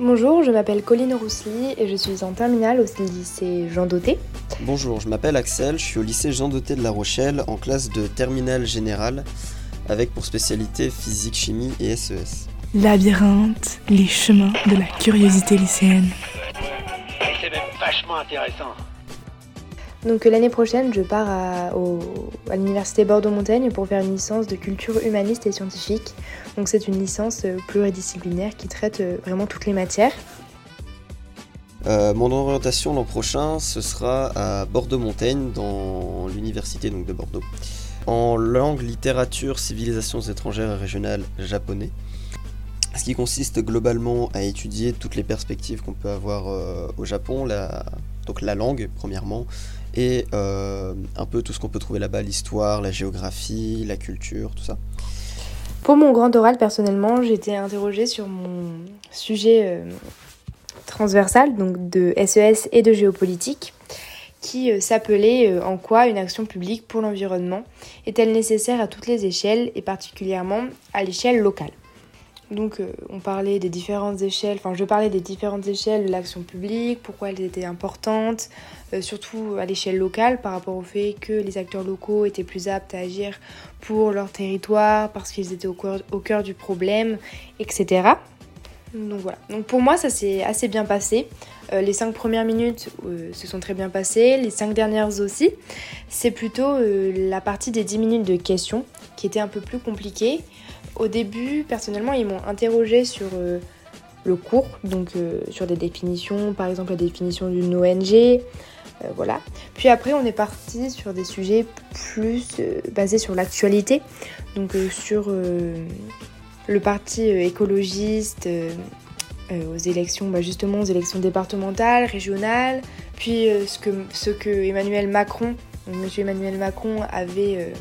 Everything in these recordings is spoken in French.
Bonjour, je m'appelle Colline Roussely et je suis en terminale au lycée Jean Doté. Bonjour, je m'appelle Axel, je suis au lycée Jean Doté de La Rochelle en classe de terminale générale avec pour spécialité physique, chimie et SES. Labyrinthe, les chemins de la curiosité lycéenne. C'est même vachement intéressant. Donc euh, l'année prochaine, je pars à, l'université Bordeaux-Montaigne pour faire une licence de culture humaniste et scientifique. Donc c'est une licence euh, pluridisciplinaire qui traite euh, vraiment toutes les matières. mon orientation l'an prochain, ce sera à Bordeaux-Montaigne, dans l'université de Bordeaux, en langue, littérature, civilisations étrangères et régionales japonais. Ce qui consiste globalement à étudier toutes les perspectives qu'on peut avoir au Japon, donc la langue premièrement, et euh, un peu tout ce qu'on peut trouver là-bas, l'histoire, la géographie, la culture, tout ça. Pour mon grand oral, personnellement, j'ai été interrogée sur mon sujet euh, transversal, donc de SES e et de géopolitique, qui euh, s'appelait En quoi une action publique pour l'environnement est-elle nécessaire à toutes les échelles et particulièrement à l'échelle locale? Donc euh, on parlait des différentes échelles, enfin je parlais des différentes échelles de l'action publique, pourquoi elles étaient importantes, euh, surtout à l'échelle locale par rapport au fait que les acteurs locaux étaient plus aptes à agir pour leur territoire, parce qu'ils étaient au cœur, du problème, etc. Donc voilà. Donc pour moi ça s'est assez bien passé. Euh, les cinq premières minutes se sont très bien passées, les cinq dernières aussi. C'est plutôt la partie des 10 minutes de questions qui était un peu plus compliquée. Au début, personnellement, ils m'ont interrogé sur euh, le cours, donc euh, sur des définitions, par exemple la définition d'une ONG, euh, voilà. Puis après, on est parti sur des sujets plus basés sur l'actualité, donc sur le parti écologiste aux élections, bah, justement aux élections départementales, régionales, puis ce, que, ce que Emmanuel Macron, Monsieur Emmanuel Macron avait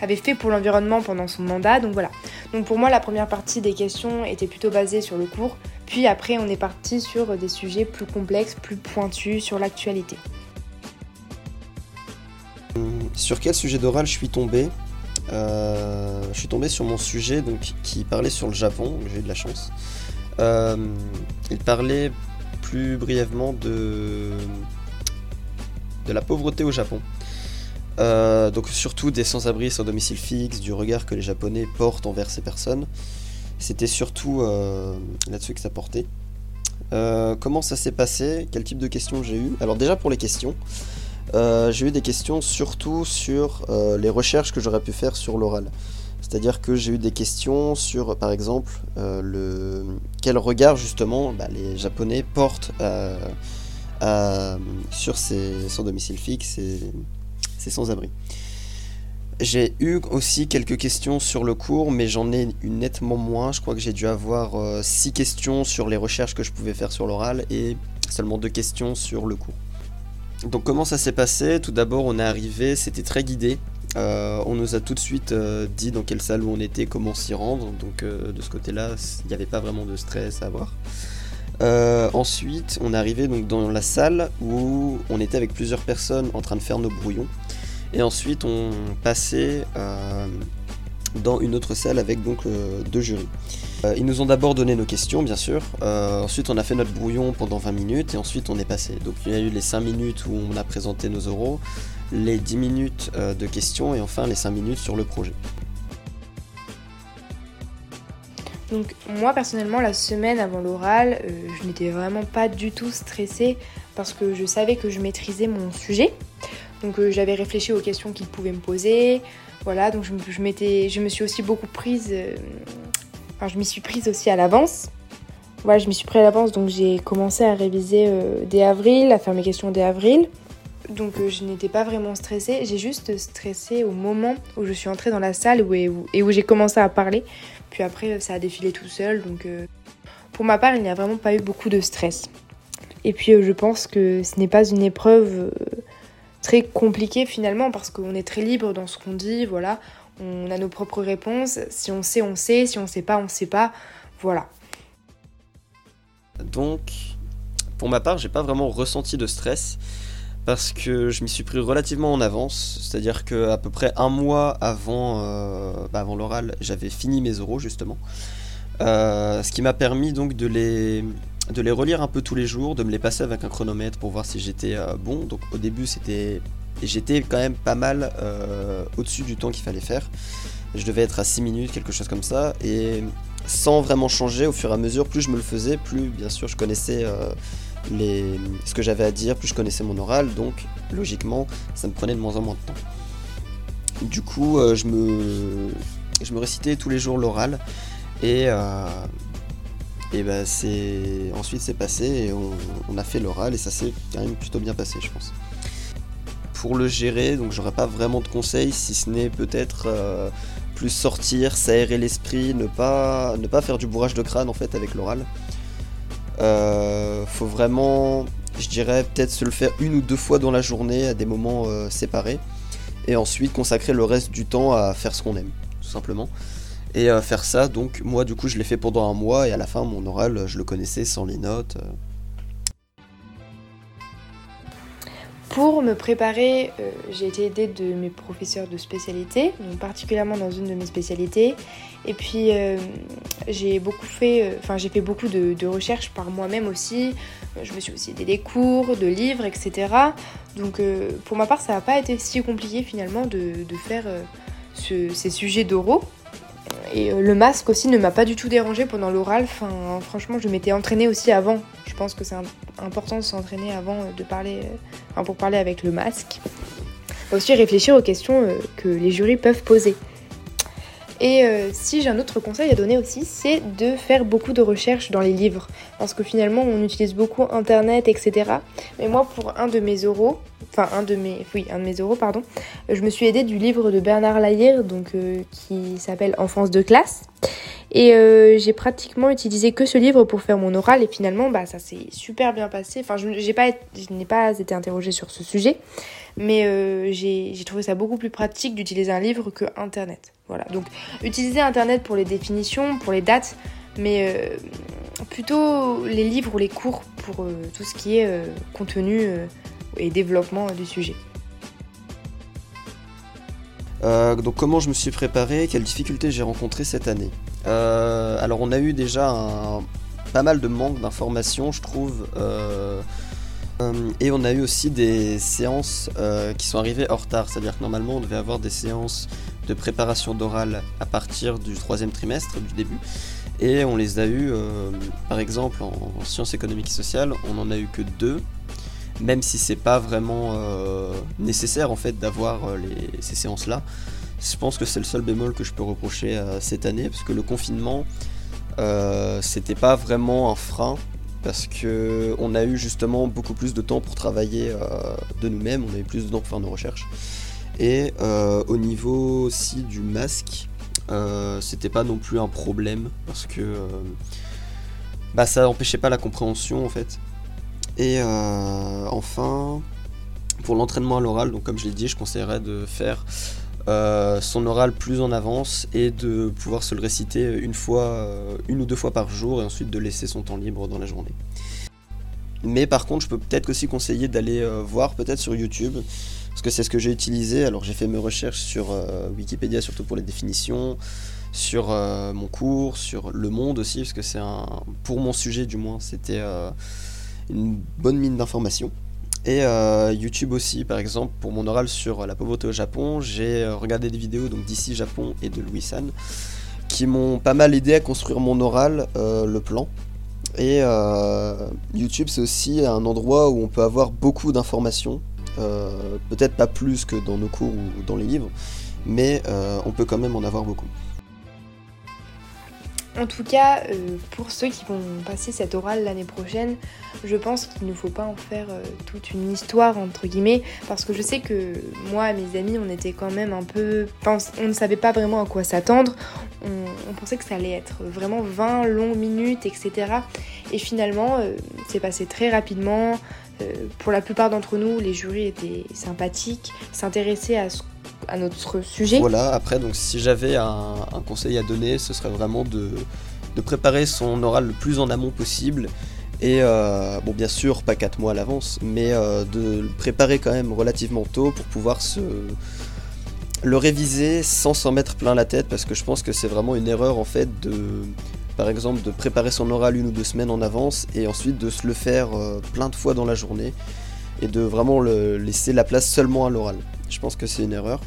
avait fait pour l'environnement pendant son mandat. Donc voilà. Donc pour moi, la première partie des questions était plutôt basée sur le cours. Puis après, on est parti sur des sujets plus complexes, plus pointus sur l'actualité. Sur quel sujet d'oral je suis tombé? Euh, Je suis tombé sur mon sujet donc, qui parlait sur le Japon, j'ai eu de la chance. Euh, il parlait plus brièvement de la pauvreté au Japon. Euh, donc surtout des sans-abri sans domicile fixe, du regard que les Japonais portent envers ces personnes. C'était surtout euh, là-dessus que ça portait. Euh, comment ça s'est passé? Quel type de questions j'ai eu? Alors déjà pour les questions, j'ai eu des questions surtout sur les recherches que j'aurais pu faire sur l'oral. C'est-à-dire que j'ai eu des questions sur, par exemple, le quel regard justement bah, les Japonais portent sur ces sans domicile fixe sans-abri. J'ai eu aussi quelques questions sur le cours, mais j'en ai eu nettement moins. Je crois que j'ai dû avoir 6 euh, questions sur les recherches que je pouvais faire sur l'oral et seulement 2 questions sur le cours. Donc comment ça s'est passé? Tout d'abord on est arrivé, c'était très guidé. Euh, on nous a tout de suite euh, dit dans quelle salle où on était, comment s'y rendre. Donc de ce côté-là, il n'y avait pas vraiment de stress à avoir. ensuite, on est arrivé donc dans la salle où on était avec plusieurs personnes en train de faire nos brouillons. Et ensuite, on passait euh, dans une autre salle avec donc euh, deux jurys. Euh, ils nous ont d'abord donné nos questions, bien sûr. ensuite, on a fait notre brouillon pendant 20 minutes et ensuite on est passé. Donc, il y a eu les 5 minutes où on a présenté nos oraux, les 10 minutes de questions et enfin les 5 minutes sur le projet. Donc moi personnellement la semaine avant l'oral, je n'étais vraiment pas du tout stressée parce que je savais que je maîtrisais mon sujet. Donc euh, j'avais réfléchi aux questions qu'il pouvait me poser. Voilà, donc je, je, me suis aussi beaucoup prise. Euh, enfin, je m'y suis prise aussi à l'avance. Voilà, je m'y suis prise à l'avance, donc j'ai commencé à réviser euh, dès avril, à faire mes questions dès avril. Donc je n'étais pas vraiment stressée, j'ai juste stressé au moment où je suis entrée dans la salle et où j'ai commencé à parler. Puis après, ça a défilé tout seul, donc pour ma part, il n'y a vraiment pas eu beaucoup de stress. Et puis je pense que ce n'est pas une épreuve très compliqué finalement parce qu'on est très libre dans ce qu'on dit, voilà, on a nos propres réponses, si on sait, on sait, si on sait pas, on sait pas, voilà. Donc, pour ma part, j'ai pas vraiment ressenti de stress parce que je m'y suis pris relativement en avance, c'est-à-dire que à peu près un mois avant, euh, bah, avant l'oral, j'avais fini mes euros justement. Euh, ce qui m'a permis donc de les, de les relire un peu tous les jours, de me les passer avec un chronomètre pour voir si j'étais euh, bon. Donc au début c'était j'étais quand même pas mal euh, au-dessus du temps qu'il fallait faire. Je devais être à 6 minutes, quelque chose comme ça. Et sans vraiment changer, au fur et à mesure, plus je me le faisais, plus bien sûr je connaissais les, ce que j'avais à dire, plus je connaissais mon oral. Donc logiquement, ça me prenait de moins en moins de temps. Du coup, je, me, je me récitais tous les jours l'oral. Et, euh, et bah c'est ensuite c'est passé et on, a fait l'oral et ça s'est quand même plutôt bien passé je pense. Pour le gérer, donc j'aurais pas vraiment de conseils si ce n'est peut-être euh, plus sortir, s'aérer l'esprit, ne pas, faire du bourrage de crâne en fait avec l'oral. Euh, faut vraiment, je dirais peut-être se le faire une ou deux fois dans la journée à des moments séparés et ensuite consacrer le reste du temps à faire ce qu'on aime, tout simplement et euh, faire ça. Donc moi du coup je l'ai fait pendant un mois et à la fin mon oral je le connaissais sans les notes. Euh. Pour me préparer, euh, j'ai été aidée de mes professeurs de spécialité, donc particulièrement dans une de mes spécialités. Et puis j'ai beaucoup fait, enfin j'ai fait beaucoup de, recherches par moi-même aussi. Je me suis aussi aidée des cours, de livres, etc. Donc pour ma part, ça n'a pas été si compliqué finalement de, faire ces sujets d'oraux. Et euh, le masque aussi ne m'a pas du tout dérangé pendant l'oral. Franchement, je m'étais entraînée aussi avant. Je pense que c'est important de s'entraîner avant euh, de parler, euh, enfin, pour parler avec le masque. Aussi réfléchir aux questions que les jurys peuvent poser. Et si j'ai un autre conseil à donner aussi, c'est de faire beaucoup de recherches dans les livres. Parce que finalement, on utilise beaucoup Internet, etc. Mais moi, pour un de mes oraux, enfin un de mes, oui, un de mes euros, pardon, je me suis aidée du livre de Bernard Layère, donc euh, qui s'appelle Enfance de classe. Et euh, j'ai pratiquement utilisé que ce livre pour faire mon oral et finalement bah ça s'est super bien passé. Enfin je pas je n'ai pas été interrogée sur ce sujet, mais euh, j'ai trouvé ça beaucoup plus pratique d'utiliser un livre que internet. Voilà. Donc utiliser internet pour les définitions, pour les dates, mais plutôt les livres ou les cours pour tout ce qui est contenu et développement du sujet. Euh, donc comment je me suis préparé, quelles difficultés j'ai rencontrées cette année? Euh, alors on a eu déjà un, pas mal de manque d'informations je trouve. Euh, et on a eu aussi des séances qui sont arrivées en retard, c'est-à-dire que normalement on devait avoir des séances de préparation d'oral à partir du troisième trimestre, du début. Et on les a eu, par exemple en, en sciences économiques et sociales, on n'en a eu que deux même si c'est pas vraiment euh, nécessaire en fait d'avoir euh, ces séances là. Je pense que c'est le seul bémol que je peux reprocher à cette année parce que le confinement euh, c'était pas vraiment un frein parce que on a eu justement beaucoup plus de temps pour travailler de nous-mêmes, on a eu plus de temps pour faire nos recherches. Et au niveau aussi du masque, c'était pas non plus un problème parce que bah, ça n'empêchait pas la compréhension en fait. Et euh, enfin, pour l'entraînement à l'oral, donc comme je l'ai dit, je conseillerais de faire euh, son oral plus en avance et de pouvoir se le réciter une fois, euh, une ou deux fois par jour et ensuite de laisser son temps libre dans la journée. Mais par contre, je peux peut-être aussi conseiller d'aller voir peut-être sur YouTube, parce que c'est ce que j'ai utilisé. Alors j'ai fait mes recherches sur Wikipédia, surtout pour les définitions, sur mon cours, sur Le Monde aussi, parce que c'est un, pour mon sujet du moins, c'était une bonne mine d'informations. Et euh, YouTube aussi, par exemple, pour mon oral sur la pauvreté au Japon, j'ai euh, regardé des vidéos donc d'ici Japon et de Louis San qui m'ont pas mal aidé à construire mon oral, euh, le plan. Et YouTube, c'est aussi un endroit où on peut avoir beaucoup d'informations, peut-être pas plus que dans nos cours ou dans les livres, mais on peut quand même en avoir beaucoup. En tout cas, euh, pour ceux qui vont passer cette orale l'année prochaine, je pense qu'il ne faut pas en faire euh, toute une histoire, entre guillemets, parce que je sais que moi, mes amis, on était quand même un peu... On ne savait pas vraiment à quoi s'attendre, on, pensait que ça allait être vraiment 20 longues minutes, etc. Et finalement, euh, c'est passé très rapidement. pour la plupart d'entre nous, les jurys étaient sympathiques, s'intéressaient à ce Voilà, après, donc si j'avais un, conseil à donner, ce serait vraiment de, préparer son oral le plus en amont possible. Et euh, bon, bien sûr, pas 4 mois à l'avance, mais euh, de le préparer quand même relativement tôt pour pouvoir se le réviser sans s'en mettre plein la tête, parce que je pense que c'est vraiment une erreur en fait de Par exemple, de préparer son oral une ou deux semaines en avance et ensuite de se le faire euh, plein de fois dans la journée et de vraiment le laisser la place seulement à l'oral. Je pense que c'est une erreur.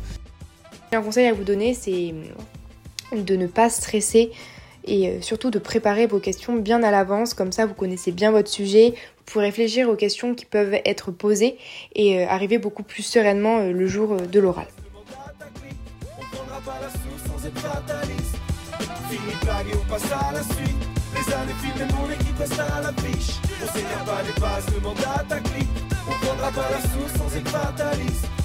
Un conseil à vous donner, c'est de ne pas stresser et euh, surtout de préparer vos questions bien à l'avance, comme ça vous connaissez bien votre sujet, vous pouvez réfléchir aux questions qui peuvent être posées et euh, arriver beaucoup plus sereinement le jour de l'oral. Fini blague et on passe à la suite. Les années filent et mon équipe reste à la fiche. On s'énerve pas les bases, demande à ta clique. On prendra pas la source sans être fataliste.